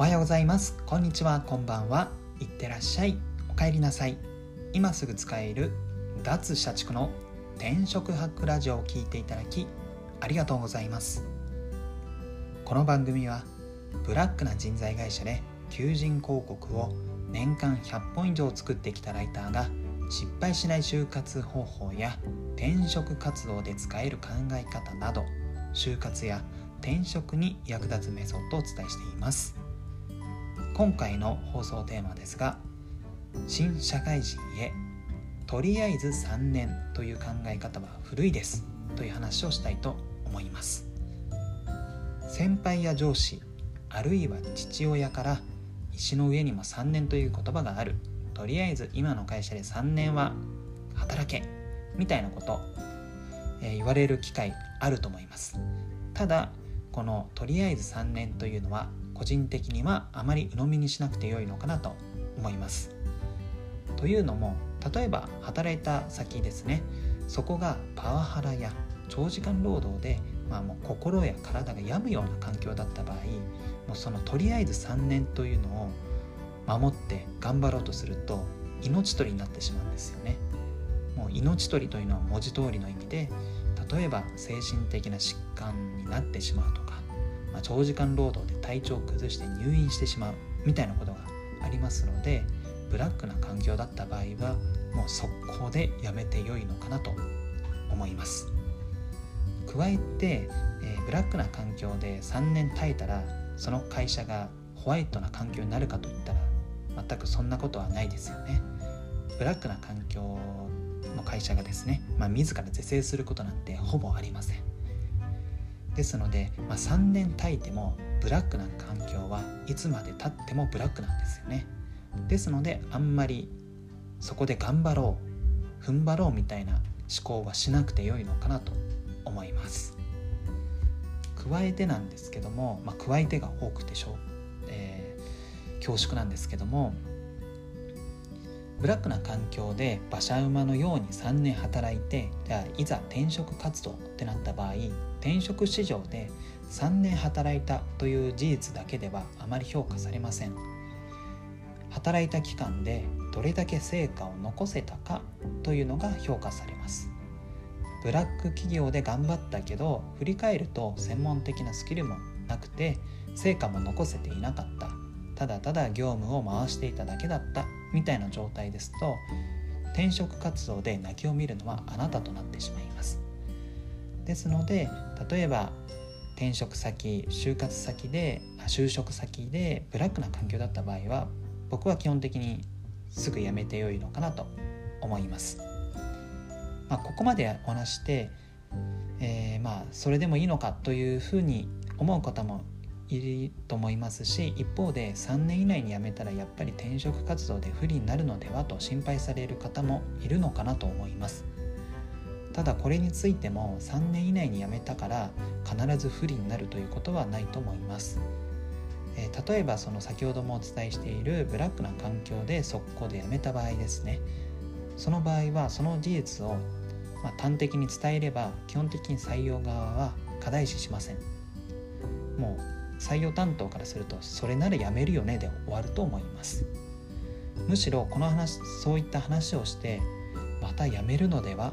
おはようございます。こんにちは。こんばんは。いってらっしゃい。お帰りなさい。今すぐ使える脱社畜の転職ハックラジオを聞いていただきありがとうございます。この番組はブラックな人材会社で求人広告を年間100本以上作ってきたライターが失敗しない就活方法や転職活動で使える考え方など就活や転職に役立つメソッドをお伝えしています。今回の放送テーマですが新社会人へとりあえず3年という考え方は古いですという話をしたいと思います。先輩や上司あるいは父親から石の上にも3年という言葉がある。とりあえず今の会社で3年は働けみたいなこと、えー、言われる機会あると思います。ただこのとりあえず3年というのは個人的にはあまり鵜呑みにしなくてよいのかなと思いますというのも例えば働いた先ですねそこがパワハラや長時間労働で、まあ、もう心や体が病むような環境だった場合もうそのとりあえず3年というのを守って頑張ろうとすると命取りになってしまうんですよね。もう命取りというのは文字通りの意味で例えば精神的な疾患になってしまうとか、まあ、長時間労働で体調を崩して入院してしまうみたいなことがありますのでブラックな環境だった場合はもう速攻でやめてよいのかなと思います加えて、えー、ブラックな環境で3年耐えたらその会社がホワイトな環境になるかといったら全くそんなことはないですよね。ブラックな環境の会社がですね、まあ、自ら是正することなんてほぼありません。ですので、まあ、3年経いてもブラックな環境はいつまでたってもブラックなんですよね。ですのであんまりそこで頑張ろう踏ん張ろうみたいな思考はしなくてよいのかなと思います。加えてなんですけども、まあ、加えてが多くてしょう恐縮なんですけどもブラックな環境で馬車馬のように3年働いてじゃあいざ転職活動ってなった場合転職市場で3年働いたという事実だけではあまり評価されません。働いた期間でどれだけ成果を残せたかというのが評価されます。ブラック企業で頑張ったけど振り返ると専門的なスキルもなくて成果も残せていなかった。ただただ業務を回していただけだった。みたいな状態ですと転職活動で泣きを見るのはあなたとなってしまいますですので例えば転職先就活先で就職先でブラックな環境だった場合は僕は基本的にすぐ辞めてよいのかなと思います、まあ、ここまでお話して、えー、まあそれでもいいのかというふうに思う方もいると思いますし一方で3年以内に辞めたらやっぱり転職活動で不利になるのではと心配される方もいるのかなと思います。ただこれについても3年以内に辞めたから必ず不利になるということはないと思います。え例えばその先ほどもお伝えしているブラックな環境で速攻で辞めた場合ですね。その場合はその事実をまあ端的に伝えれば基本的に採用側は課題視しません。もう採用担当からするとそれならやめるよねで終わると思います。むしろこの話そういった話をしてまた辞めるのでは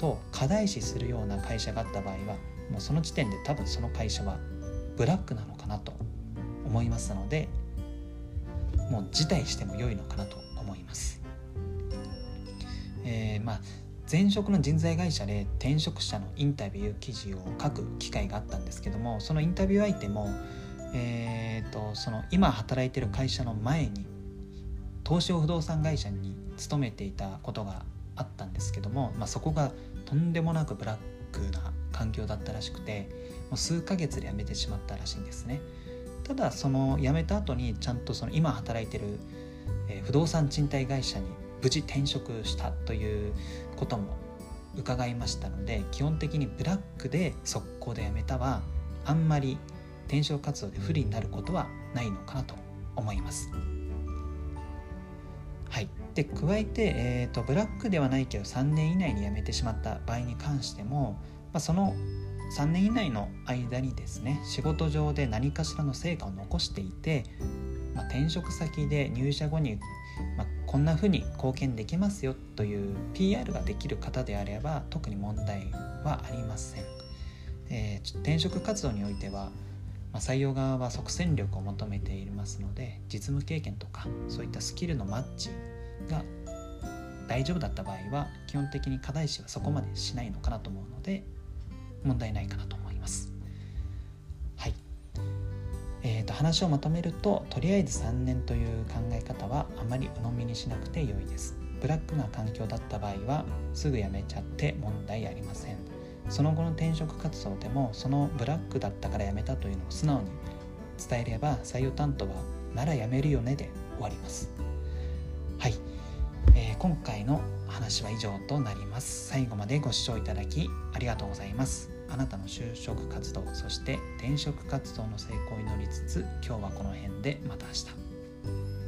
と課題視するような会社があった場合はもうその時点で多分その会社はブラックなのかなと思いますのでもう辞退しても良いのかなと思います。えー、まあ前職の人材会社で転職者のインタビュー記事を書く機会があったんですけどもそのインタビュー相手もえーと、その今働いてる会社の前に東証不動産会社に勤めていたことがあったんですけども、まあ、そこがとんでもなくブラックな環境だったらしくてもう数ヶ月で辞めてしまったらしいんですねただその辞めた後にちゃんとその今働いてる、え不動産賃貸会社に無事転職したということも伺いましたので基本的にブラックで速攻で辞めたはあんまり転職活動で不利になることはないのかなと思います。はい、で加えて、えーと、ブラックではないけど3年以内に辞めてしまった場合に関しても、まあ、その3年以内の間にですね仕事上で何かしらの成果を残していて、まあ、転職先で入社後に、まあ、こんな風に貢献できますよという PR ができる方であれば特に問題はありません。えー、転職活動においてはまあ、採用側は即戦力を求めていますので実務経験とかそういったスキルのマッチが大丈夫だった場合は基本的に課題視はそこまでしないのかなと思うので問題ないかなと思います。はい、えーと、話をまとめるととりあえず3年という考え方はあまり鵜呑みにしなくて良いです。ブラックな環境だった場合はすぐ辞めちゃって問題ありません。その後の転職活動でもそのブラックだったから辞めたというのを素直に伝えれば採用担当はなら辞めるよねで終わります。はい、えー、今回の話は以上となります。最後までご視聴いただきありがとうございます。あなたの就職活動そして転職活動の成功を祈りつつ今日はこの辺でまた明日。